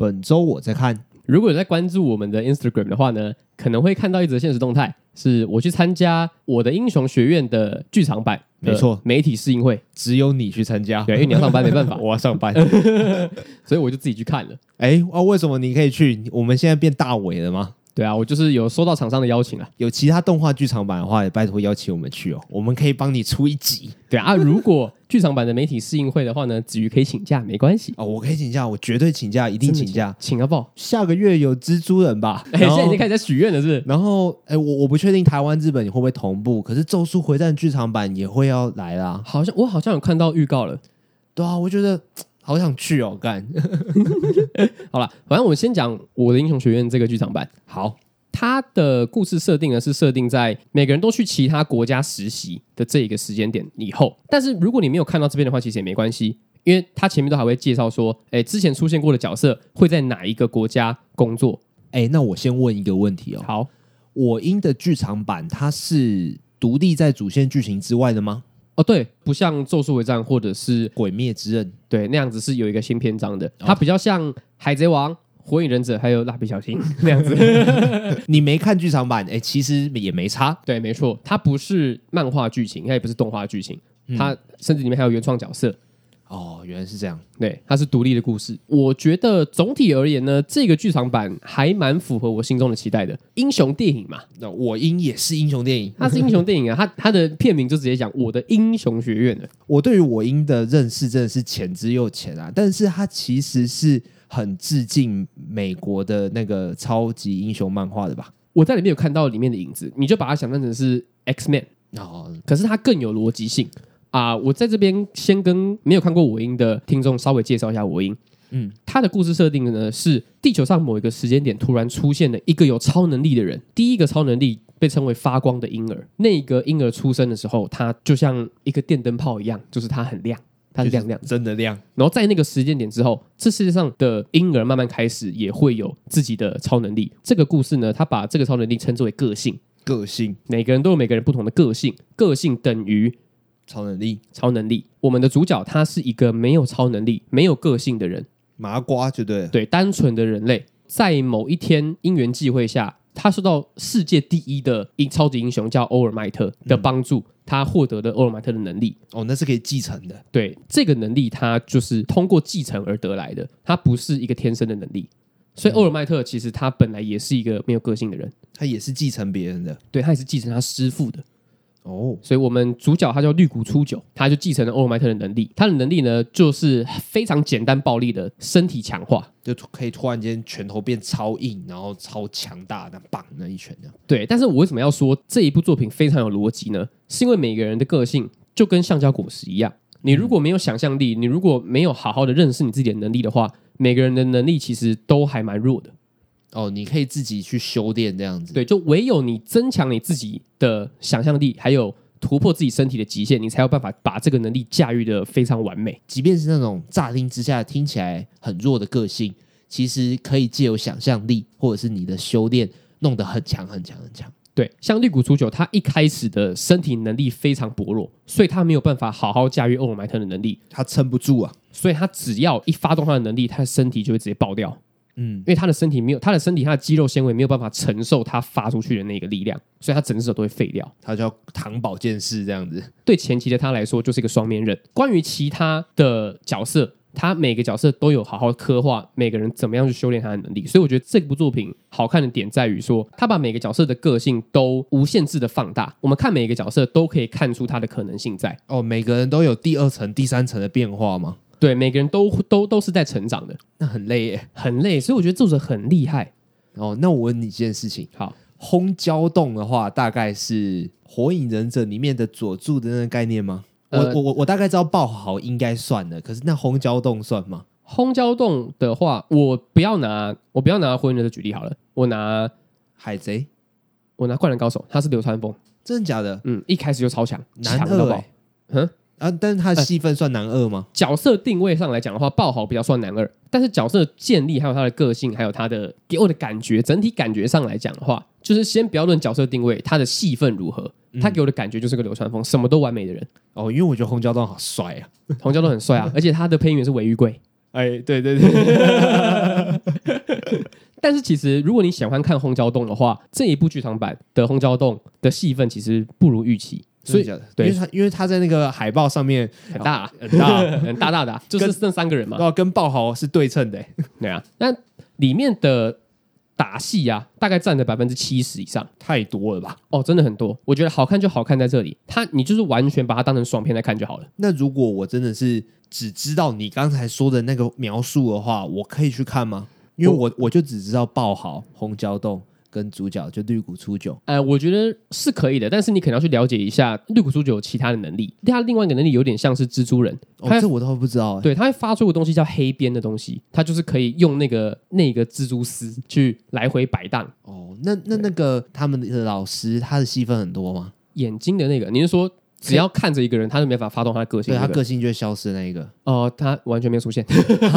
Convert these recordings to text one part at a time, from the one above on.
本周我在看。如果有在关注我们的 Instagram 的话呢，可能会看到一则现实动态，是我去参加我的英雄学院的剧场版，没错，媒体试映会，只有你去参加，对，因为你要上班，没办法，我要上班，所以我就自己去看了。哎，啊，为什么你可以去？我们现在变大伟了吗？对啊，我就是有收到厂商的邀请啊。有其他动画剧场版的话，也拜托邀请我们去哦，我们可以帮你出一集。对啊，如果剧场版的媒体试映会的话呢，子瑜可以请假，没关系哦，我可以请假，我绝对请假，一定请假，请个爆。下个月有蜘蛛人吧？哎，现在已经开始在许愿了，是不是？然后，哎，我我不确定台湾、日本你会不会同步，可是《咒术回战》剧场版也会要来啦。好像我好像有看到预告了。对啊，我觉得。好想去哦，干！好了，反正我先讲我的英雄学院这个剧场版。好，它的故事设定呢是设定在每个人都去其他国家实习的这一个时间点以后。但是如果你没有看到这边的话，其实也没关系，因为它前面都还会介绍说，哎，之前出现过的角色会在哪一个国家工作。哎，那我先问一个问题哦。好，我英的剧场版它是独立在主线剧情之外的吗？哦，对，不像《咒术回战》或者是《鬼灭之刃》，对，那样子是有一个新篇章的。哦、它比较像《海贼王》《火影忍者》还有《蜡笔小新》那样子。你没看剧场版，哎，其实也没差。对，没错，它不是漫画剧情，它也不是动画剧情，它甚至里面还有原创角色。哦，原来是这样。对，它是独立的故事。我觉得总体而言呢，这个剧场版还蛮符合我心中的期待的。英雄电影嘛，那我英也是英雄电影，它是英雄电影啊。它它的片名就直接讲我的英雄学院的。我对于我英的认识真的是浅之又浅啊，但是它其实是很致敬美国的那个超级英雄漫画的吧？我在里面有看到里面的影子，你就把它想象成是 X-Men 哦，可是它更有逻辑性。啊，我在这边先跟没有看过我音的听众稍微介绍一下我音。嗯，他的故事设定呢是地球上某一个时间点突然出现了一个有超能力的人，第一个超能力被称为发光的婴儿。那个婴儿出生的时候，他就像一个电灯泡一样，就是他很亮，他是亮亮，真的亮。然后在那个时间点之后，这世界上的婴儿慢慢开始也会有自己的超能力。这个故事呢，他把这个超能力称之为个性。个性，每个人都有每个人不同的个性，个性等于。超能力，超能力。我们的主角他是一个没有超能力、没有个性的人，麻瓜就对了。对，单纯的人类。在某一天因缘际会下，他受到世界第一的英超级英雄叫欧尔麦特的帮助，嗯、他获得了欧尔麦特的能力。哦，那是可以继承的。对，这个能力他就是通过继承而得来的，他不是一个天生的能力。所以欧尔麦特其实他本来也是一个没有个性的人，他也是继承别人的。对，他也是继承他师傅的。哦，所以我们主角他叫绿谷初九，他就继承了欧尔麦特的能力。他的能力呢，就是非常简单暴力的身体强化，就可以突然间拳头变超硬，然后超强大的棒那一拳。对，但是我为什么要说这一部作品非常有逻辑呢？是因为每个人的个性就跟橡胶果实一样，你如果没有想象力，你如果没有好好的认识你自己的能力的话，每个人的能力其实都还蛮弱的。哦，你可以自己去修炼这样子。对，就唯有你增强你自己的想象力，还有突破自己身体的极限，你才有办法把这个能力驾驭得非常完美。即便是那种乍听之下听起来很弱的个性，其实可以借由想象力或者是你的修炼，弄得很强很强很强。对，像绿谷出久，他一开始的身体能力非常薄弱，所以他没有办法好好驾驭欧尔麦特的能力，他撑不住啊。所以他只要一发动他的能力，他的身体就会直接爆掉。嗯，因为他的身体没有，他的身体，他的肌肉纤维没有办法承受他发出去的那个力量，所以他整只手都会废掉。他叫唐宝剑士这样子。对前期的他来说，就是一个双面刃。关于其他的角色，他每个角色都有好好刻画每个人怎么样去修炼他的能力。所以我觉得这部作品好看的点在于说，他把每个角色的个性都无限制的放大。我们看每个角色都可以看出他的可能性在。哦，每个人都有第二层、第三层的变化吗？对，每个人都都都是在成长的，那很累耶，很累。所以我觉得作者很厉害。哦，那我问你一件事情，好，烘焦洞的话，大概是《火影忍者》里面的佐助的那个概念吗？呃、我我我我大概知道爆豪应该算的，可是那烘焦洞算吗？烘焦洞的话，我不要拿我不要拿火影忍者举例好了，我拿海贼，我拿灌篮高手，他是流川枫，真的假的？嗯，一开始就超强，难二欸，嗯。啊！但是他的戏份算男二吗？呃，角色定位上来讲的话，爆豪比较算男二。但是角色建立，还有他的个性，还有他的给我的感觉，整体感觉上来讲的话，就是先不要论角色定位，他的戏份如何，他给我的感觉就是个流川枫，什么都完美的人。哦，因为我觉得轰焦冻好帅啊，轰焦冻很帅啊，而且他的配音员是韦玉贵。哎，对对对。但是其实，如果你喜欢看《轰焦冻》的话，这一部剧场版的《轰焦冻》的戏份其实不如预期。所以，对，因为他因为他在那个海报上面很大很大 很大大的、啊，就是剩三个人嘛，然后，跟爆豪是对称的、欸。对啊，那里面的打戏啊，大概占了百分之七十以上，太多了吧？哦，真的很多。我觉得好看就好看在这里，他你就是完全把它当成爽片来看就好了。那如果我真的是只知道你刚才说的那个描述的话，我可以去看吗？因为我我，我就只知道爆豪、红椒冻。跟主角就绿谷出久，呃，我觉得是可以的，但是你可能要去了解一下绿谷出久有其他的能力。他另外一个能力有点像是蜘蛛人，哦，这我倒不知道。对，他会发出个东西叫黑边的东西，他就是可以用那个那个蜘蛛丝去来回摆荡。哦，那那那个他们的老师，他的戏份很多吗？眼睛的那个，你是说只要看着一个人，他就没法发动他的个性，对，他个性就会消失的那一个？哦，呃，他完全没有出现。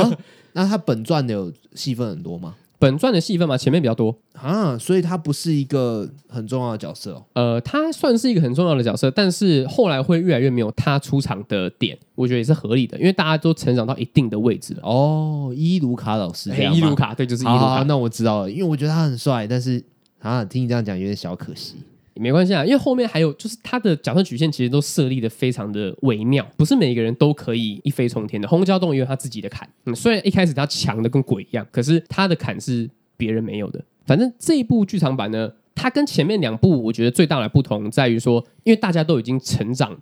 那他本传的有戏份很多吗？本传的戏份嘛，前面比较多啊，所以他不是一个很重要的角色哦。呃，他算是一个很重要的角色，但是后来会越来越没有他出场的点，我觉得也是合理的，因为大家都成长到一定的位置了。哦，伊卢卡老师，伊卢卡，对，就是伊卢卡。那我知道了，因为我觉得他很帅，但是啊，听你这样讲有点小可惜。没关系啊，因为后面还有就是他的角色曲线其实都设立的非常的微妙，不是每一个人都可以一飞冲天的。红椒洞也有他自己的坎，嗯，虽然一开始他强的跟鬼一样，可是他的坎是别人没有的。反正这一部剧场版呢，它跟前面两部我觉得最大的不同在于说，因为大家都已经成长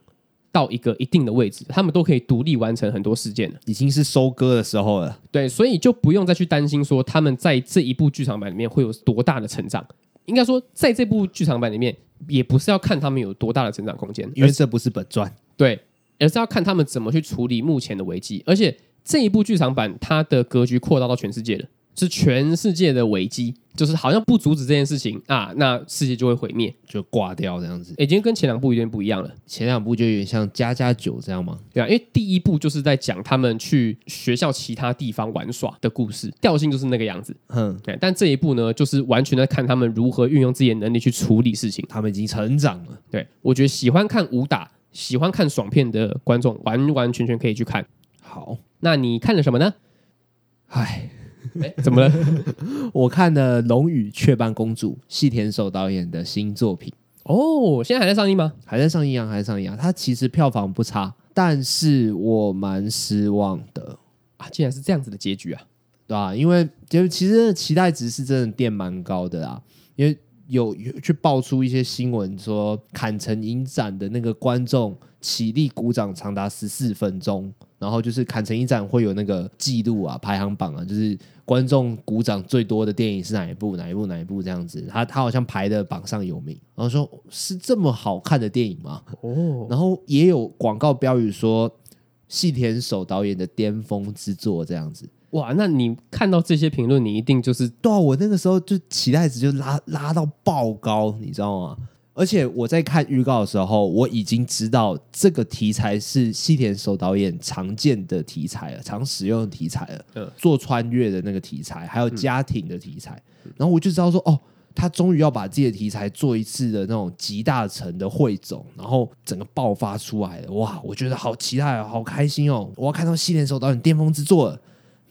到一个一定的位置，他们都可以独立完成很多事件了，已经是收割的时候了。对，所以就不用再去担心说他们在这一部剧场版里面会有多大的成长。应该说，在这部剧场版里面，也不是要看他们有多大的成长空间，因为这不是本传，对，而是要看他们怎么去处理目前的危机。而且这一部剧场版，它的格局扩大到全世界了。是全世界的危机，就是好像不阻止这件事情啊，那世界就会毁灭，就挂掉这样子。已经跟前两部有点不一样了。前两部就有点像家家酒这样吗？对啊，因为第一部就是在讲他们去学校其他地方玩耍的故事，调性就是那个样子。嗯，对。但这一部呢，就是完全在看他们如何运用自己的能力去处理事情。他们已经成长了。对，我觉得喜欢看武打、喜欢看爽片的观众，完完全全可以去看。好，那你看了什么呢？唉。哎，怎么了？我看了《龙与雀斑公主》，细田守导演的新作品。哦，现在还在上映吗？还在上映啊，还在上映啊。它其实票房不差，但是我蛮失望的啊！竟然是这样子的结局啊，对吧？因为就其实期待值是真的垫蛮高的啦，因为有有去爆出一些新闻说，坎城影展的那个观众起立鼓掌长达十四分钟。然后就是坎城影展会有那个记录啊，排行榜啊，就是观众鼓掌最多的电影是哪一部，哪一部，哪一部这样子。他他好像排的榜上有名。然后说是这么好看的电影吗？哦。然后也有广告标语说细田守导演的巅峰之作这样子。哇，那你看到这些评论，你一定就是对啊，我那个时候就期待值就拉拉到爆高，你知道吗？而且我在看预告的时候，我已经知道这个题材是西田守导演常见的题材了，常使用的题材了。嗯，做穿越的那个题材，还有家庭的题材。然后我就知道说，哦，他终于要把自己的题材做一次的那种集大成的汇总，然后整个爆发出来了。哇，我觉得好期待哦，好开心哦！我要看到西田守导演巅峰之作了。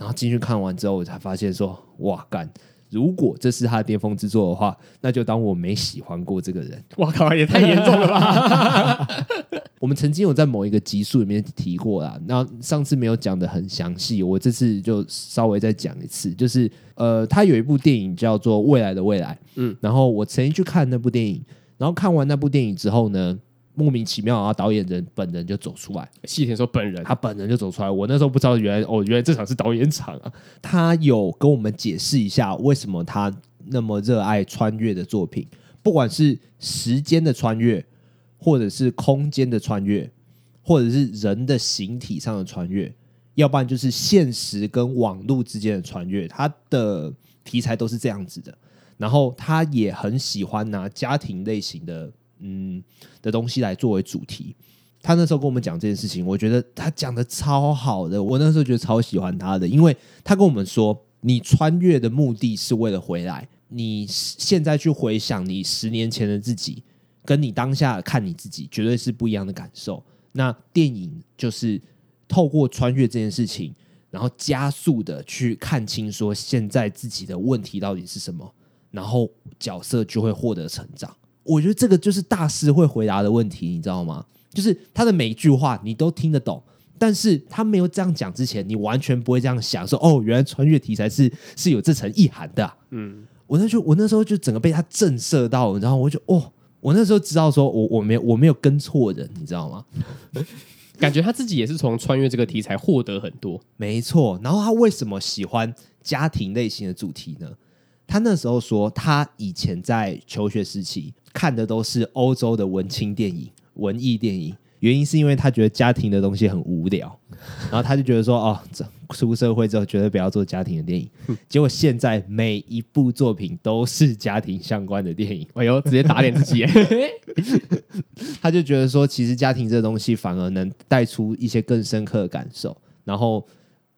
然后进去看完之后，我才发现说，哇，干！如果这是他的巅峰之作的话，那就当我没喜欢过这个人。哇靠，也太严重了吧！我们曾经有在某一个集数里面提过啦，那上次没有讲的很详细，我这次就稍微再讲一次。就是呃，他有一部电影叫做《未来的未来》，嗯，然后我曾经去看那部电影，然后看完那部电影之后呢，莫名其妙啊，导演人本人就走出来。细田说本人，他本人就走出来。我那时候不知道，原来哦，原来这场是导演场啊。他有跟我们解释一下为什么他那么热爱穿越的作品，不管是时间的穿越，或者是空间的穿越，或者是人的形体上的穿越，要不然就是现实跟网络之间的穿越。他的题材都是这样子的。然后他也很喜欢拿家庭类型的。嗯的东西来作为主题，他那时候跟我们讲这件事情，我觉得他讲的超好的，我那时候觉得超喜欢他的，因为他跟我们说，你穿越的目的是为了回来，你现在去回想你十年前的自己，跟你当下看你自己，绝对是不一样的感受。那电影就是透过穿越这件事情，然后加速的去看清说现在自己的问题到底是什么，然后角色就会获得成长。我觉得这个就是大师会回答的问题，你知道吗？就是他的每一句话你都听得懂，但是他没有这样讲之前，你完全不会这样想说哦，原来穿越题材是是有这层意涵的啊。嗯，我那就我那时候就整个被他震慑到，然后我就哦，我那时候知道说我我没有我没有跟错人，你知道吗？感觉他自己也是从穿越这个题材获得很多，没错。然后他为什么喜欢家庭类型的主题呢？他那时候说，他以前在求学时期看的都是欧洲的文青电影、文艺电影，原因是因为他觉得家庭的东西很无聊，然后他就觉得说，哦，这出社会之后绝对不要做家庭的电影。结果现在每一部作品都是家庭相关的电影，哎呦，直接打脸自己。他就觉得说，其实家庭这东西反而能带出一些更深刻的感受，然后。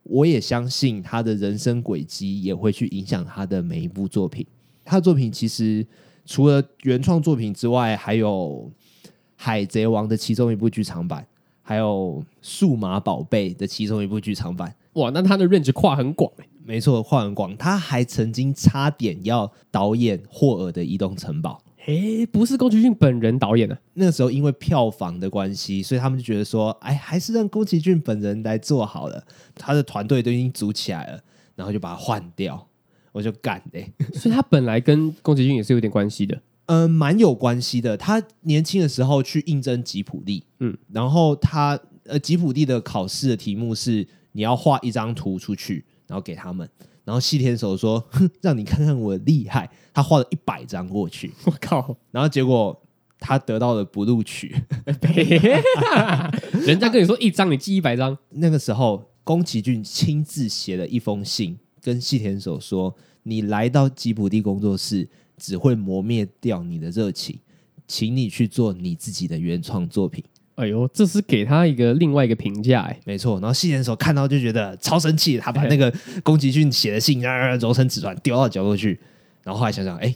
我也相信他的人生轨迹也会去影响他的每一部作品。他的作品其实除了原创作品之外，还有《海贼王》的其中一部剧场版，还有《数码宝贝》的其中一部剧场版。哇，那他的 range 跨很广欸。没错，跨很广。他还曾经差点要导演霍尔的《移动城堡》。哎，不是宫崎骏本人导演的。那个时候因为票房的关系，所以他们就觉得说，哎，还是让宫崎骏本人来做好了。他的团队都已经组起来了，然后就把他换掉，我就干嘞。所以他本来跟宫崎骏也是有点关系的，嗯，蛮有关系的。他年轻的时候去应征吉普力，嗯，然后他呃吉普力的考试的题目是你要画一张图出去，然后给他们。然后细田守说：“哼，让你看看我厉害。”他画了一百张过去，我靠！然后结果他得到了不录取。人家跟你说一张，你记一百张。那个时候，宫崎骏亲自写了一封信，跟细田守说：“你来到吉普力工作室，只会磨灭掉你的热情，请你去做你自己的原创作品。”哎呦，这是给他一个另外一个评价哎，没错。然后细田守看到就觉得超生气，他把那 个宫崎骏写的信啊揉成纸团丢到角落去，然后后来想想，哎，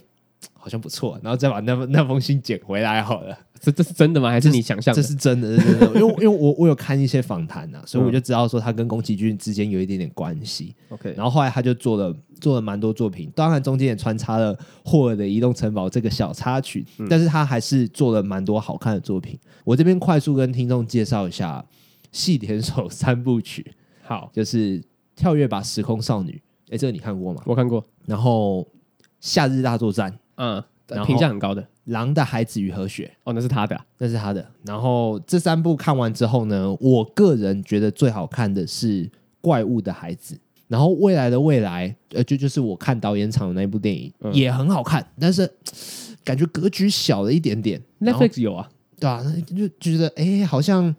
好像不错，然后再把那那封信捡回来好了。这这是真的吗？还是你想象？这是真的，真的。因为因为我我有看一些访谈啊，所以我就知道说他跟宫崎骏之间有一点点关系。OK，然后后来他就做了做了蛮多作品，当然中间也穿插了霍尔的《移动城堡》这个小插曲，嗯、但是他还是做了蛮多好看的作品。我这边快速跟听众介绍一下细田守三部曲，好，就是《跳跃吧时空少女》，哎，这个你看过吗？我看过。然后《夏日大作战》，嗯。评价很高的《狼的孩子与和雪》哦，那是他的、啊，那是他的。然后这三部看完之后呢，我个人觉得最好看的是《怪物的孩子》。然后未来的未来，呃，就就是我看导演场的那一部电影、嗯、也很好看，但是感觉格局小了一点点。Netflix 有啊，对啊，就觉得哎，好像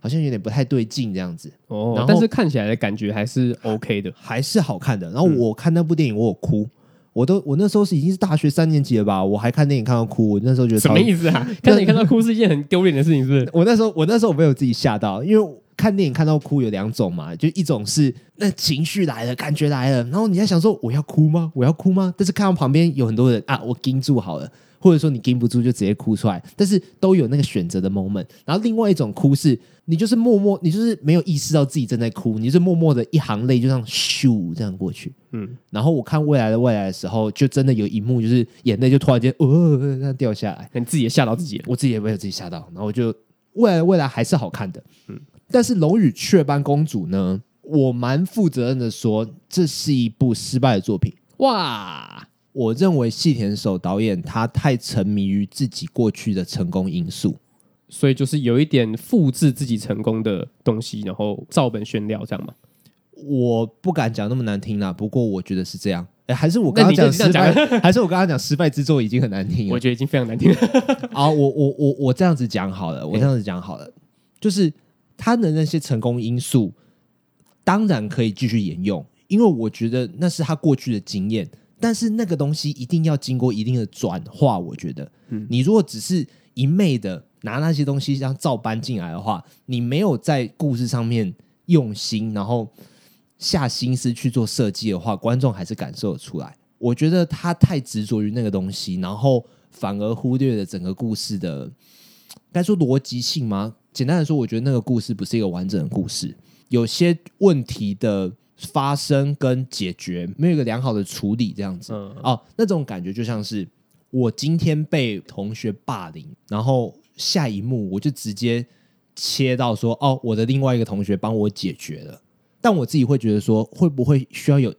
好像有点不太对劲这样子。哦，但是看起来的感觉还是 OK 的，还是好看的。然后我看那部电影，我有哭。我都我那时候是已经是大学三年级了吧？我还看电影看到哭，我那时候觉得什么意思啊？看电影看到哭是一件很丢脸的事情，是不是？我那时候我那时候我没有自己吓到，因为看电影看到哭有两种嘛，就一种是那情绪来了，感觉来了，然后你在想说我要哭吗？我要哭吗？但是看到旁边有很多人啊，我盯住好了。或者说你盯不住就直接哭出来，但是都有那个选择的 moment。然后另外一种哭是，你就是默默，你就是没有意识到自己正在哭，你就是默默的一行泪就这样咻这样过去。嗯，然后我看未来的未来的时候，就真的有一幕就是眼泪就突然间呃这样掉下来，你自己也吓到自己，我自己也被自己吓到。然后我就未来的未来还是好看的，嗯。但是《龙与雀斑公主》呢，我蛮负责任的说，这是一部失败的作品。哇！我认为细田守导演他太沉迷于自己过去的成功因素，所以就是有一点复制自己成功的东西，然后照本宣料这样嘛？我不敢讲那么难听啦，不过我觉得是这样。哎，还是我刚刚讲失败，还是我刚刚讲失败之作已经很难听了？我觉得已经非常难听了。啊，我我我我这样子讲好了，我这样子讲好了，就是他的那些成功因素当然可以继续沿用，因为我觉得那是他过去的经验。但是那个东西一定要经过一定的转化，我觉得，嗯，你如果只是一昧的拿那些东西这样照搬进来的话，你没有在故事上面用心，然后下心思去做设计的话，观众还是感受得出来。我觉得他太执着于那个东西，然后反而忽略了整个故事的该说逻辑性吗？简单来说，我觉得那个故事不是一个完整的故事。有些问题的发生跟解决没有一个良好的处理，这样子。嗯、哦，那种感觉就像是我今天被同学霸凌，然后下一幕我就直接切到说，哦，我的另外一个同学帮我解决了。但我自己会觉得说，会不会需要有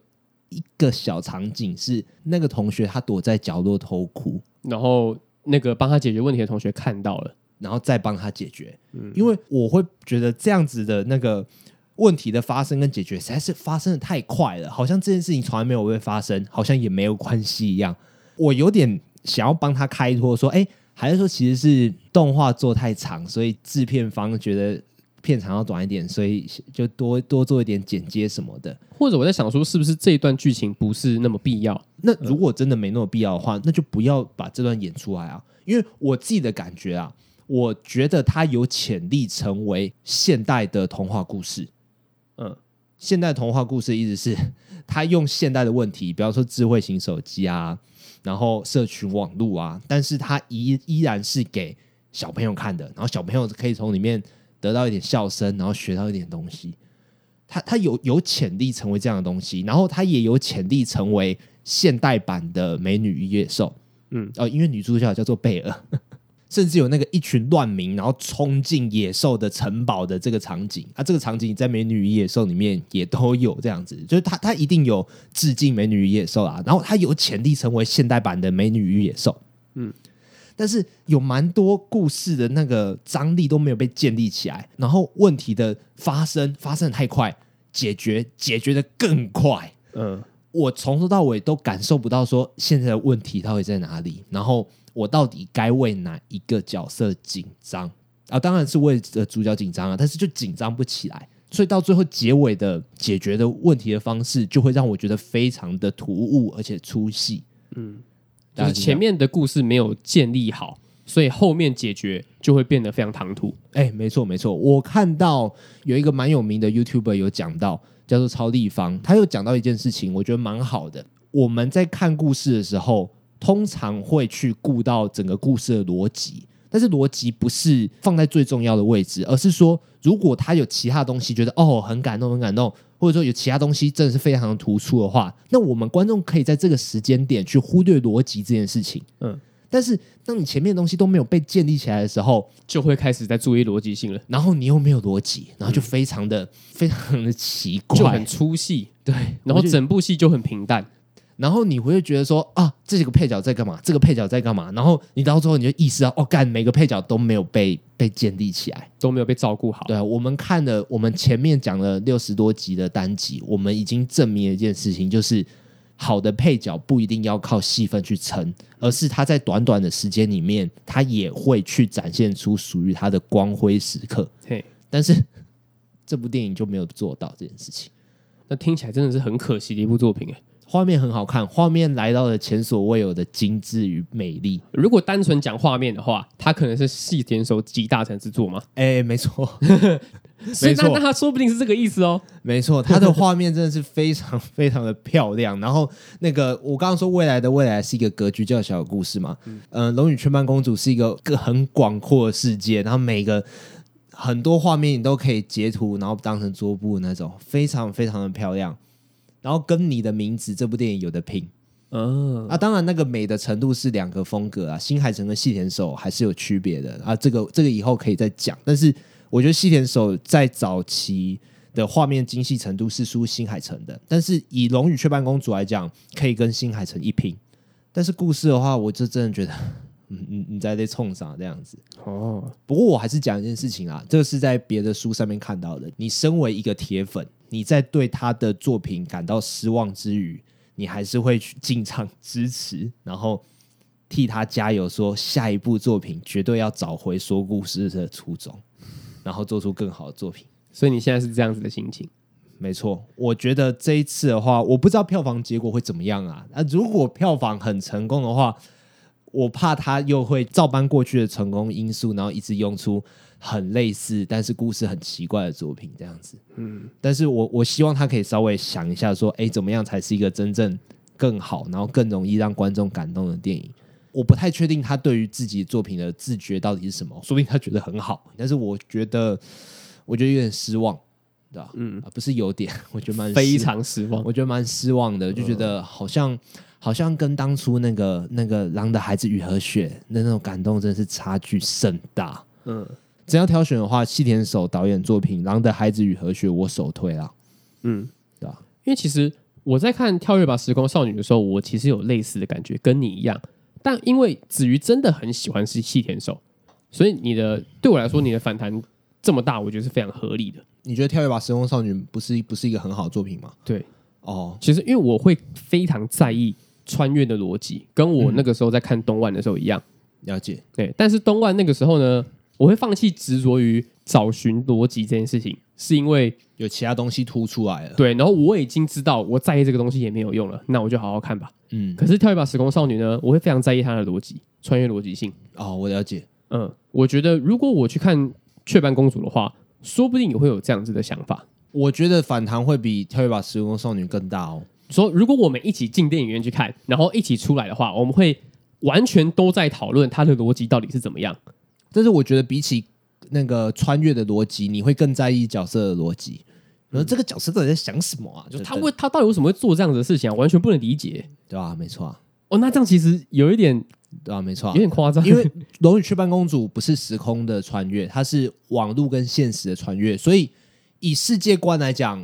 一个小场景是那个同学他躲在角落偷哭，然后那个帮他解决问题的同学看到了，然后再帮他解决。嗯，因为我会觉得这样子的那个。问题的发生跟解决实在是发生的太快了，好像这件事情从来没有被发生，好像也没有关系一样。我有点想要帮他开脱，说，哎，还是说其实是动画做太长，所以制片方觉得片长要短一点，所以就多多做一点剪接什么的。或者我在想说，是不是这一段剧情不是那么必要？那如果真的没那么必要的话，那就不要把这段演出来啊。因为我自己的感觉啊，我觉得它有潜力成为现代的童话故事。嗯，现代童话故事的意思是，他用现代的问题，比方说智慧型手机啊，然后社群网络啊，但是它依依然是给小朋友看的，然后小朋友可以从里面得到一点笑声，然后学到一点东西。他他有有潜力成为这样的东西，然后他也有潜力成为现代版的《美女与野兽》。嗯，哦，因为女主角叫做贝尔。甚至有那个一群乱民，然后冲进野兽的城堡的这个场景啊，这个场景在《美女与野兽》里面也都有这样子，就是他他一定有致敬《美女与野兽》啊，然后他有潜力成为现代版的《美女与野兽》。嗯，但是有蛮多故事的那个张力都没有被建立起来，然后问题的发生发生的太快，解决解决的更快。嗯，我从头到尾都感受不到说现在的问题到底在哪里，然后。我到底该为哪一个角色紧张啊？当然是为呃主角紧张啊，但是就紧张不起来，所以到最后结尾的解决的问题的方式，就会让我觉得非常的突兀，而且出戏。嗯，就是前面的故事没有建立好，所以后面解决就会变得非常唐突。哎，没错没错，我看到有一个蛮有名的 YouTuber 有讲到，叫做超立方，他又讲到一件事情，我觉得蛮好的。我们在看故事的时候。通常会去顾到整个故事的逻辑，但是逻辑不是放在最重要的位置，而是说，如果他有其他东西觉得哦很感动很感动，或者说有其他东西真的是非常的突出的话，那我们观众可以在这个时间点去忽略逻辑这件事情。嗯，但是当你前面的东西都没有被建立起来的时候，就会开始在注意逻辑性了，然后你又没有逻辑，然后就非常的、嗯、非常的奇怪，就很粗细，对，然后整部戏就很平淡。然后你会觉得说啊，这几个配角在干嘛？这个配角在干嘛？然后你到最后你就意识到，哦，干，每个配角都没有被被建立起来，都没有被照顾好。对啊，我们看了我们前面讲了六十多集的单集，我们已经证明了一件事情，就是好的配角不一定要靠戏份去撑，而是他在短短的时间里面，他也会去展现出属于他的光辉时刻。嘿，但是这部电影就没有做到这件事情，那听起来真的是很可惜的一部作品哎。画面很好看，画面来到了前所未有的精致与美丽。如果单纯讲画面的话，它可能是细田守集大成之作吗？哎，没错，所以，那他说不定是这个意思哦。没错，它的画面真的是非常非常的漂亮。然后那个我刚刚说未来的未来是一个格局较小的故事嘛，嗯，呃，龙与雀斑公主是一个个很广阔的世界，然后每个很多画面你都可以截图，然后当成桌布那种，非常非常的漂亮。然后跟你的名字这部电影有的拼，嗯啊，当然那个美的程度是两个风格啊，新海诚跟细田守还是有区别的啊，这个这个以后可以再讲。但是我觉得细田守在早期的画面精细程度是输新海诚的，但是以《龙与雀斑公主》来讲，可以跟新海诚一拼。但是故事的话，我就真的觉得，嗯嗯，你在这冲啥这样子？哦，不过我还是讲一件事情啊，这个是在别的书上面看到的。你身为一个铁粉。你在对他的作品感到失望之余，你还是会去进场支持，然后替他加油，说下一部作品绝对要找回说故事的初衷，然后做出更好的作品。所以你现在是这样子的心情？没错，我觉得这一次的话，我不知道票房结果会怎么样啊。那如果票房很成功的话，我怕他又会照搬过去的成功因素，然后一直用出。很类似，但是故事很奇怪的作品这样子，嗯，但是我我希望他可以稍微想一下，说，哎，怎么样才是一个真正更好，然后更容易让观众感动的电影？我不太确定他对于自己作品的自觉到底是什么，说不定他觉得很好，但是我觉得，我觉得有点失望，对吧？嗯，不是有点，我觉得蛮非常失望，我觉得蛮失望的，就觉得好像、嗯、好像跟当初那个那个《狼的孩子与和雪》的那种感动真的是差距甚大。嗯，只要挑选的话，细田守导演作品《狼的孩子与和雪》我首推啦。嗯，对吧？因为其实我在看《跳跃吧时空少女》的时候，我其实有类似的感觉，跟你一样。但因为子瑜真的很喜欢是细田守，所以你的对我来说，你的反弹这么大，我觉得是非常合理的。你觉得《跳跃吧时空少女》不是不是一个很好的作品吗？对，哦，其实因为我会非常在意穿越的逻辑，跟我那个时候在看东万的时候一样。了解，对。但是东万那个时候呢，我会放弃执着于找寻逻辑这件事情，是因为有其他东西突出来了。对，然后我已经知道我在意这个东西也没有用了，那我就好好看吧。嗯。可是《跳一把时空少女》呢，我会非常在意它的逻辑，穿越逻辑性。哦，我了解。嗯，我觉得如果我去看《雀斑公主》的话。说不定你会有这样子的想法。我觉得反弹会比《跳一把时空少女》更大哦。说如果我们一起进电影院去看，然后一起出来的话，我们会完全都在讨论它的逻辑到底是怎么样。但是我觉得比起那个穿越的逻辑，你会更在意角色的逻辑。然后这个角色到底在想什么啊？就他为他到底为什么会做这样子的事情啊？完全不能理解，对吧？没错啊。哦，那这样其实有一点。对啊，没错，有点夸张。因为 《龙与雀斑公主》不是时空的穿越，它是网络跟现实的穿越，所以以世界观来讲，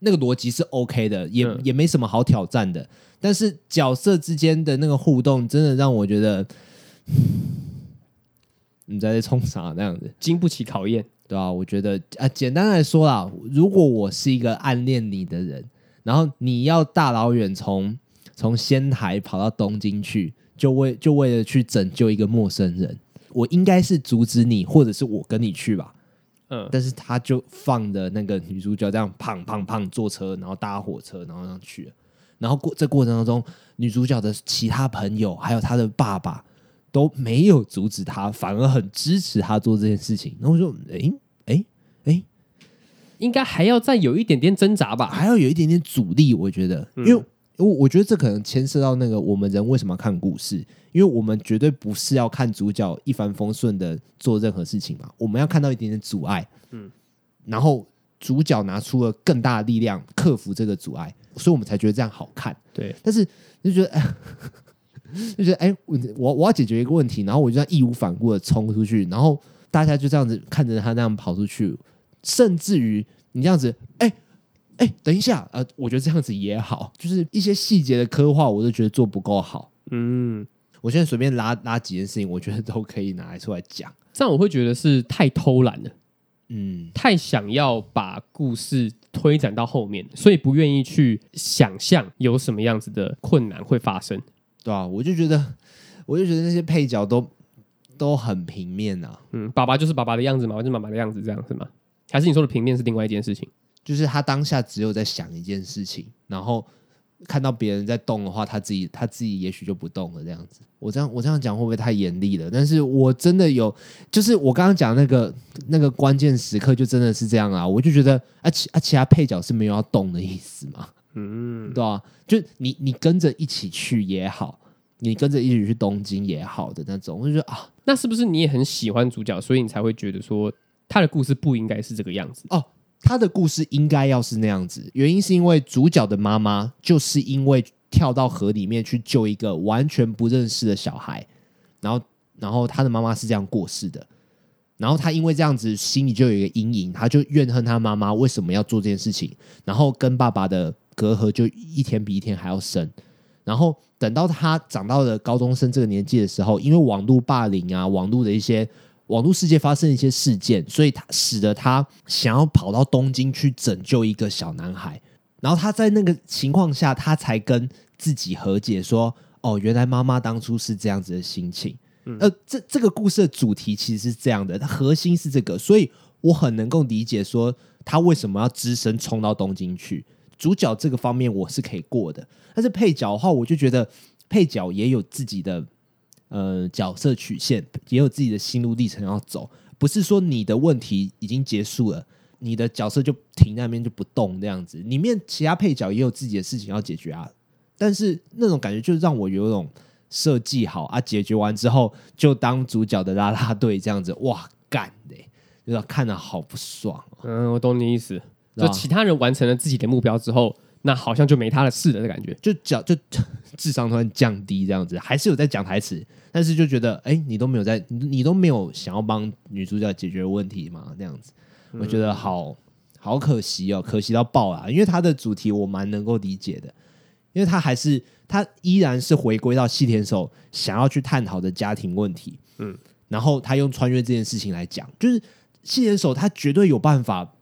那个逻辑是 OK 的，也、嗯、也没什么好挑战的。但是角色之间的那个互动，真的让我觉得，你在这冲啥那样子，经不起考验，对啊，我觉得啊，简单来说啦，如果我是一个暗恋你的人，然后你要大老远从从仙台跑到东京去。就为就为了去拯救一个陌生人，我应该是阻止你，或者是我跟你去吧。嗯，但是他就放的那个女主角这样胖胖胖坐车，然后搭火车，然后这样去了。然后过这过程当中，女主角的其他朋友还有她的爸爸都没有阻止他，反而很支持他做这件事情。然后我说：“哎哎哎，应该还要再有一点点挣扎吧，还要有一点点阻力。”我觉得，因为。我我觉得这可能牵涉到那个我们人为什么要看故事，因为我们绝对不是要看主角一帆风顺的做任何事情嘛，我们要看到一点点阻碍，嗯，然后主角拿出了更大的力量克服这个阻碍，所以我们才觉得这样好看。对，但是就觉得哎，就觉得哎，我我我要解决一个问题，然后我就这样义无反顾的冲出去，然后大家就这样子看着他那样跑出去，甚至于你这样子，哎。哎、欸，等一下，呃，我觉得这样子也好，就是一些细节的刻画，我都觉得做不够好。嗯，我现在随便拉拉几件事情，我觉得都可以拿来出来讲。这样我会觉得是太偷懒了，嗯，太想要把故事推展到后面，所以不愿意去想象有什么样子的困难会发生，对、啊？我就觉得，我就觉得那些配角都都很平面啊。嗯，爸爸就是爸爸的样子，妈妈就是妈妈的样子，这样是吗？还是你说的平面是另外一件事情？就是他当下只有在想一件事情，然后看到别人在动的话，他自己他自己也许就不动了。这样子，我这样我这样讲会不会太严厉了？但是我真的有，就是我刚刚讲那个那个关键时刻，就真的是这样啊！我就觉得啊其啊其他配角是没有要动的意思嘛，嗯，对吧、啊？就你你跟着一起去也好，你跟着一起去东京也好的那种，我就觉得啊，那是不是你也很喜欢主角，所以你才会觉得说他的故事不应该是这个样子哦？他的故事应该要是那样子，原因是因为主角的妈妈就是因为跳到河里面去救一个完全不认识的小孩，然后，然后他的妈妈是这样过世的，然后他因为这样子心里就有一个阴影，他就怨恨他妈妈为什么要做这件事情，然后跟爸爸的隔阂就一天比一天还要深，然后等到他长到了高中生这个年纪的时候，因为网络霸凌啊，网络的一些。网络世界发生一些事件，所以他使得他想要跑到东京去拯救一个小男孩。然后他在那个情况下，他才跟自己和解，说：“哦，原来妈妈当初是这样子的心情。”呃，这这个故事的主题其实是这样的，它核心是这个，所以我很能够理解说他为什么要只身冲到东京去。主角这个方面我是可以过的，但是配角的话，我就觉得配角也有自己的。呃，角色曲线也有自己的心路历程要走，不是说你的问题已经结束了，你的角色就停在那边就不动这样子。里面其他配角也有自己的事情要解决啊，但是那种感觉就让我有种设计好啊，解决完之后就当主角的啦啦队这样子，哇干的，就是看的好不爽。嗯，我懂你意思。就其他人完成了自己的目标之后，那好像就没他的事了的感觉，就讲就 智商突然降低这样子，还是有在讲台词，但是就觉得哎，你都没有在，你都没有想要帮女主角解决问题嘛？这样子，我觉得好好可惜哦，可惜到爆啊！因为他的主题我蛮能够理解的，因为他还是他依然是回归到细田守想要去探讨的家庭问题，嗯，然后他用穿越这件事情来讲，就是细田守他绝对有办法。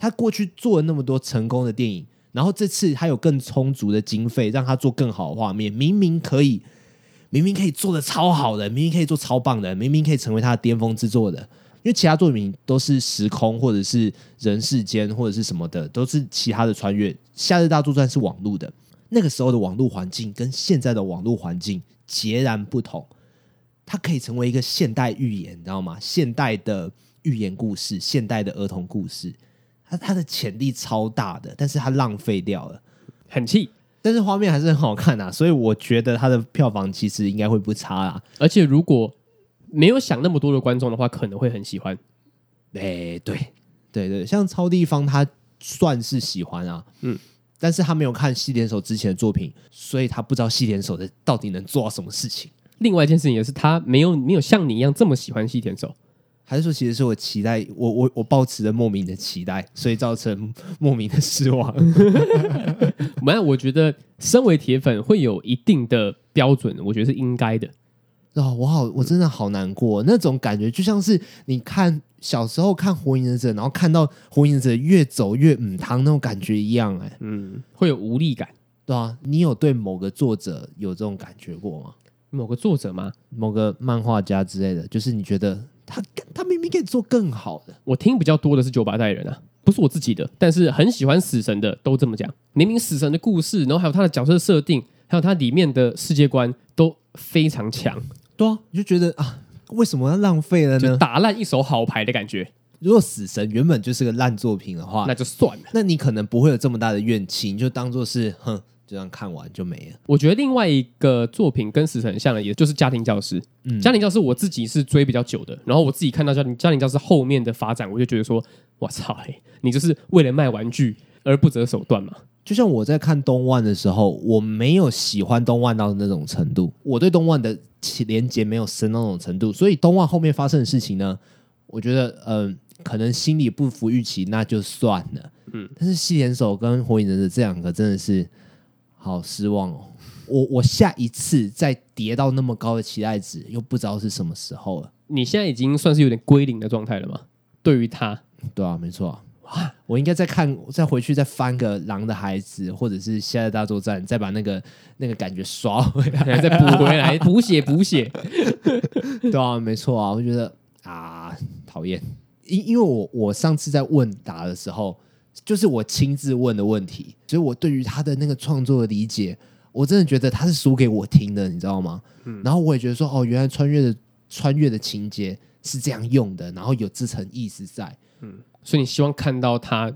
他过去做了那么多成功的电影，然后这次他有更充足的经费，让他做更好的画面。明明可以，明明可以做得超好的，明明可以做超棒的，明明可以成为他的巅峰之作的。因为其他作品都是时空或者是人世间或者是什么的，都是其他的穿越。夏日大作战是网络的，那个时候的网络环境跟现在的网络环境截然不同。它可以成为一个现代寓言，你知道吗？现代的寓言故事，现代的儿童故事。他他的潜力超大的，但是他浪费掉了，很气。但是画面还是很好看啊，所以我觉得他的票房其实应该会不差啦。而且如果没有想那么多的观众的话，可能会很喜欢。哎、欸，对对对，像超地方他算是喜欢啊，嗯，但是他没有看细田守之前的作品，所以他不知道细田守的到底能做到什么事情。另外一件事情也是，他没有没有像你一样这么喜欢细田守。还是说，其实是我期待，我我我抱持着莫名的期待，所以造成 莫名的失望。没有，我觉得身为铁粉会有一定的标准，我觉得是应该的。哦，我好，我真的好难过，那种感觉就像是你看小时候看《火影忍者》，然后看到《火影忍者》越走越嗯汤那种感觉一样，哎，嗯，会有无力感，对啊，你有对某个作者有这种感觉过吗？某个作者吗？某个漫画家之类的，就是你觉得。他他明明可以做更好的。我听比较多的是九把代人啊，不是我自己的，但是很喜欢死神的都这么讲。明明死神的故事，然后还有他的角色设定，还有他里面的世界观都非常强。对啊，你就觉得啊，为什么要浪费了呢？打烂一手好牌的感觉。如果死神原本就是个烂作品的话，那就算了。那你可能不会有这么大的怨气，你就当做是哼。就这样看完就没了。我觉得另外一个作品跟死神很像的，也就是家庭教师。嗯，家庭教师我自己是追比较久的，然后我自己看到家庭家庭教师后面的发展，我就觉得说，我操，嘿，你就是为了卖玩具而不择手段嘛。就像我在看东万的时候，我没有喜欢东万到那种程度，我对东万的连接没有深到那种程度，所以东万后面发生的事情呢，我觉得嗯、呃，可能心里不服预期，那就算了。嗯，但是细田手跟火影忍者这两个真的是。好失望哦！我我下一次再跌到那么高的期待值，又不知道是什么时候了。你现在已经算是有点归零的状态了吗？对于他，对啊，没错啊。哇，我应该再看，再回去再翻个《狼的孩子》，或者是《夏日大作战》，再把那个那个感觉刷回来，再补回来，补血补血。对啊，没错啊。我觉得啊，讨厌，因因为我我上次在问答的时候。就是我亲自问的问题，所以我对于他的那个创作的理解，我真的觉得他是说给我听的，你知道吗？嗯，然后我也觉得说，哦，原来穿越的穿越的情节是这样用的，然后有这层意思在，嗯，所以你希望看到他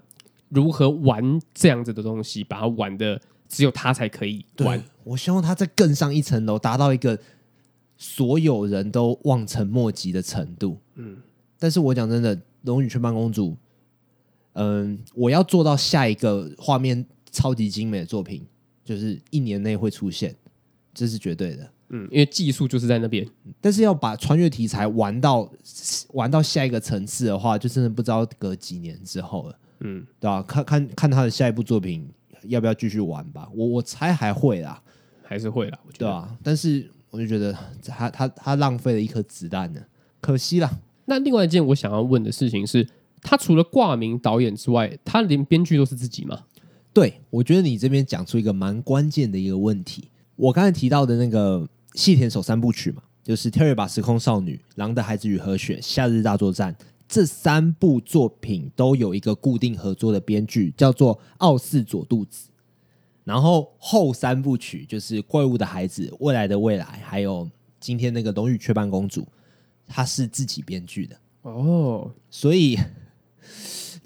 如何玩这样子的东西，把它玩的只有他才可以玩。我希望他再更上一层楼，达到一个所有人都望尘莫及的程度。嗯，但是我讲真的，《龙与雀斑公主》。嗯，我要做到下一个画面超级精美的作品，就是一年内会出现，这是绝对的。嗯，因为技术就是在那边，但是要把穿越题材玩到玩到下一个层次的话，就真的不知道隔几年之后了。嗯，对吧？看看看他的下一部作品要不要继续玩吧。我我猜还会啦，还是会啦，我觉得。对啊，但是我就觉得他他他浪费了一颗子弹呢，可惜啦。那另外一件我想要问的事情是。他除了挂名导演之外，他连编剧都是自己吗？对，我觉得你这边讲出一个蛮关键的一个问题。我刚才提到的那个细田守三部曲嘛，就是《Terry 把时空少女》、《狼的孩子与和雪》、《夏日大作战》这三部作品都有一个固定合作的编剧，叫做奥寺佐肚子。然后后三部曲就是《怪物的孩子》、《未来的未来》，还有今天那个《龙与雀斑公主》，他是自己编剧的哦，所以。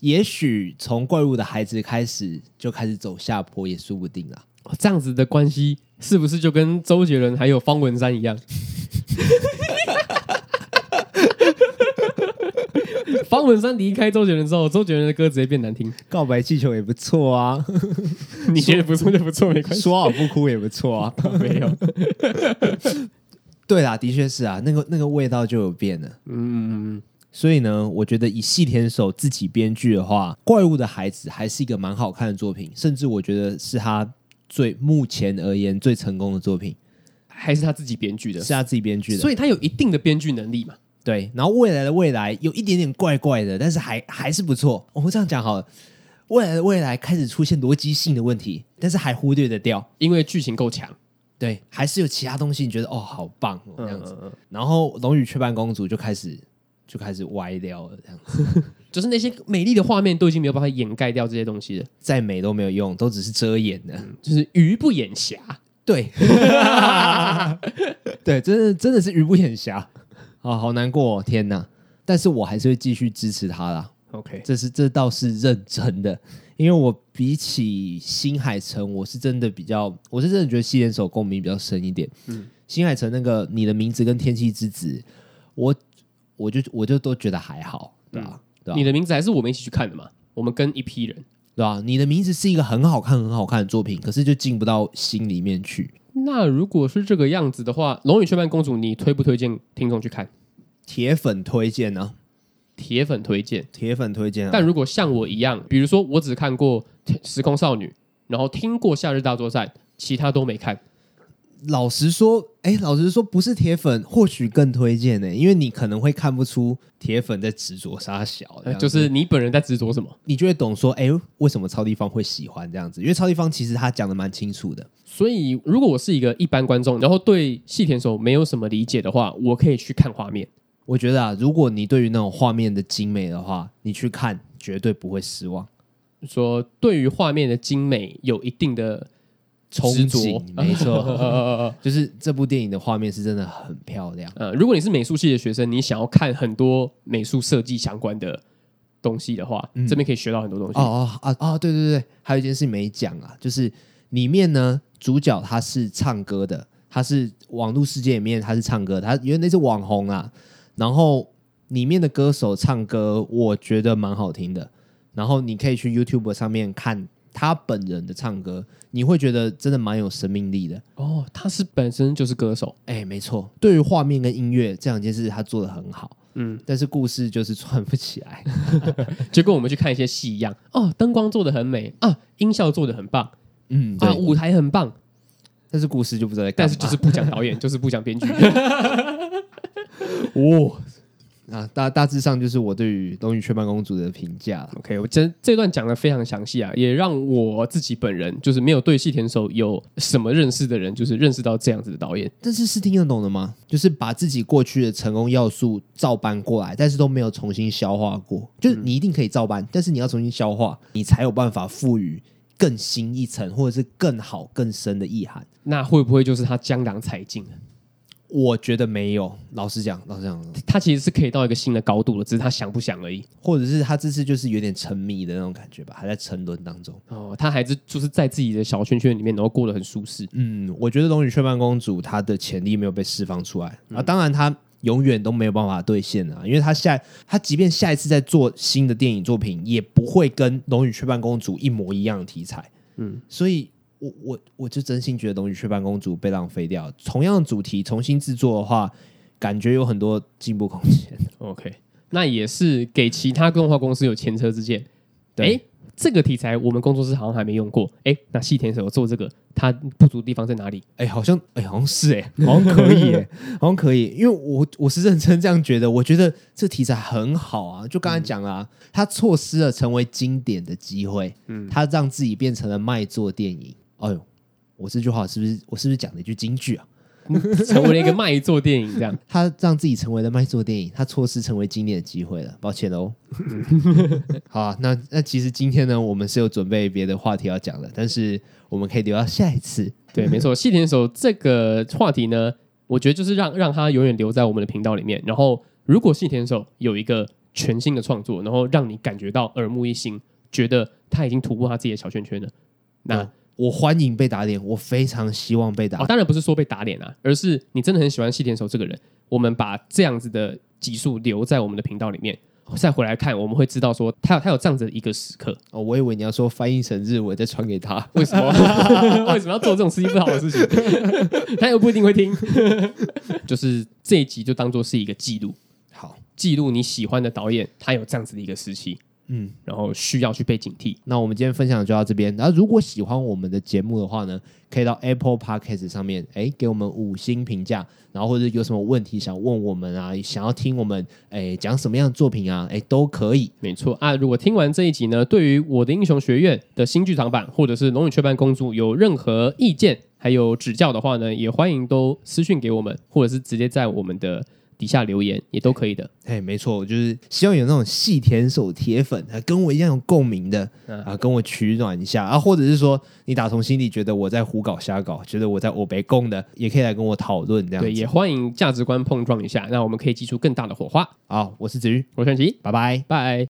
也许从怪物的孩子开始就开始走下坡也说不定啊！这样子的关系是不是就跟周杰伦还有方文山一样？方文山离开周杰伦之后，周杰伦的歌直接变难听。告白气球也不错啊，你觉得不错就不错，没关系。说好不哭也不错啊，没有。对啦，的确是啊，那个那个味道就有变了。嗯，所以呢，我觉得以细田守自己编剧的话，《怪物的孩子》还是一个蛮好看的作品，甚至我觉得是他最目前而言最成功的作品。还是他自己编剧的，是他自己编剧的，所以他有一定的编剧能力嘛。对，然后未来的未来有一点点怪怪的，但是还还是不错。我们这样讲好了，未来的未来开始出现逻辑性的问题，但是还忽略得掉，因为剧情够强。对，还是有其他东西，你觉得哦，好棒哦，这样子。嗯嗯嗯，然后《龙与雀斑公主》就开始就开始歪掉了，这样子，就是那些美丽的画面都已经没有办法掩盖掉这些东西了，再美都没有用，都只是遮掩的，嗯、就是鱼不眼瞎。对，对，真的真的是鱼不眼瞎啊，好难过，哦，天哪！但是我还是会继续支持他啦。OK，这是这倒是认真的，因为我比起新海诚，我是真的比较，我是真的觉得细田守共鸣比较深一点。嗯，新海诚那个你的名字跟天气之子，我我就我就都觉得还好，对吧？嗯，对吧？你的名字还是我们一起去看的嘛？我们跟一批人。对吧？你的名字是一个很好看、很好看的作品，可是就进不到心里面去。那如果是这个样子的话，《龙与雀斑公主》，你推不推荐听众去看？铁粉推荐呢？铁粉推荐，铁粉推荐。但如果像我一样，比如说我只看过《时空少女》，然后听过《夏日大作战》，其他都没看。老实说，哎，老实说，不是铁粉，或许更推荐呢，因为你可能会看不出铁粉在执着啥小，就是你本人在执着什么，你就会懂说，哎，为什么超地方会喜欢这样子？因为超地方其实他讲的蛮清楚的。所以，如果我是一个一般观众，然后对细田守没有什么理解的话，我可以去看画面。我觉得啊，如果你对于那种画面的精美的话，你去看绝对不会失望。说对于画面的精美有一定的。憧憬，没错，就是这部电影的画面是真的很漂亮。呃，如果你是美术系的学生，你想要看很多美术设计相关的东西的话，嗯、这边可以学到很多东西。哦哦啊啊！对对对，还有一件事没讲啊，就是里面呢，主角他是唱歌的，他是网络世界里面他是唱歌，他因为那是网红啊，然后里面的歌手唱歌，我觉得蛮好听的。然后你可以去 YouTube 上面看。他本人的唱歌，你会觉得真的蛮有生命力的哦。他是本身就是歌手，哎，没错。对于画面跟音乐这两件事，他做的很好。嗯，但是故事就是串不起来，就跟我们去看一些戏一样。哦，灯光做的很美啊，音效做的很棒，嗯啊，舞台很棒，但是故事就不知道在干嘛。但是就是不讲导演，就是不讲编剧。哦。啊，大大致上就是我对于《龙与雀斑公主》的评价。OK，我这这段讲的非常详细啊，也让我自己本人就是没有对细田守有什么认识的人，就是认识到这样子的导演。但是是听得懂的吗？就是把自己过去的成功要素照搬过来，但是都没有重新消化过。就是你一定可以照搬，嗯、但是你要重新消化，你才有办法赋予更新一层，或者是更好、更深的意涵。那会不会就是他江郎才尽了？我觉得没有，老实讲，老实讲，他其实是可以到一个新的高度的，只是他想不想而已，或者是他这次就是有点沉迷的那种感觉吧，还在沉沦当中。哦，他还是就是在自己的小圈圈里面，然后过得很舒适。嗯，我觉得《龙与雀斑公主》她的潜力没有被释放出来、嗯、啊，当然她永远都没有办法兑现啊，因为她下她即便下一次再做新的电影作品，也不会跟《龙与雀斑公主》一模一样的题材。嗯，所以。我我我就真心觉得《龙与雀办公主》被浪费掉。同样的主题重新制作的话，感觉有很多进步空间。OK，那也是给其他动画公司有前车之鉴。对。诶这个题材我们工作室好像还没用过，哎，那细田守做这个，它不足的地方在哪里？哎，好像哎，好像是哎，好像可以哎，好像可以，因为我我是认真这样觉得，我觉得这题材很好啊，就刚才讲啊，他错失了成为经典的机会，嗯，他让自己变成了卖座电影。哎呦，我这句话是不是我是不是讲了一句京剧啊？成为了一个卖座电影，这样 他让自己成为了卖座电影，他错失成为经典的机会了，抱歉喽。好啊，那那其实今天呢，我们是有准备别的话题要讲的，但是我们可以留到下一次。对，没错，细田守这个话题呢，我觉得就是让让他永远留在我们的频道里面。然后，如果细田守有一个全新的创作，然后让你感觉到耳目一新，觉得他已经突破他自己的小圈圈了，那。嗯我欢迎被打脸，我非常希望被打脸。哦，当然不是说被打脸啊，而是你真的很喜欢细田守这个人。我们把这样子的集数留在我们的频道里面，再回来看，我们会知道说他有他有这样子的一个时刻。哦，我以为你要说翻译成日文再传给他，为什么？为什么要做这种事情不好的事情？他又不一定会听。就是这一集就当做是一个记录，好，记录你喜欢的导演，他有这样子的一个时期。嗯，然后需要去被警惕。那我们今天分享就到这边。然后如果喜欢我们的节目的话呢，可以到 Apple Podcast 上面，哎，给我们五星评价。然后或者有什么问题想问我们啊，想要听我们哎讲什么样的作品啊，哎都可以。没错啊，如果听完这一集呢，对于我的英雄学院的新剧场版，或者是龙与雀斑公主有任何意见还有指教的话呢，也欢迎都私讯给我们，或者是直接在我们的。底下留言也都可以的，哎，没错，我就是希望有那种细田守铁粉，跟我一样有共鸣的啊，跟我取暖一下啊，或者是说你打从心底觉得我在胡搞瞎搞，觉得我在我被供的，也可以来跟我讨论这样。对，也欢迎价值观碰撞一下，那我们可以激出更大的火花。好，我是子瑜，我是陈奇，拜拜，拜。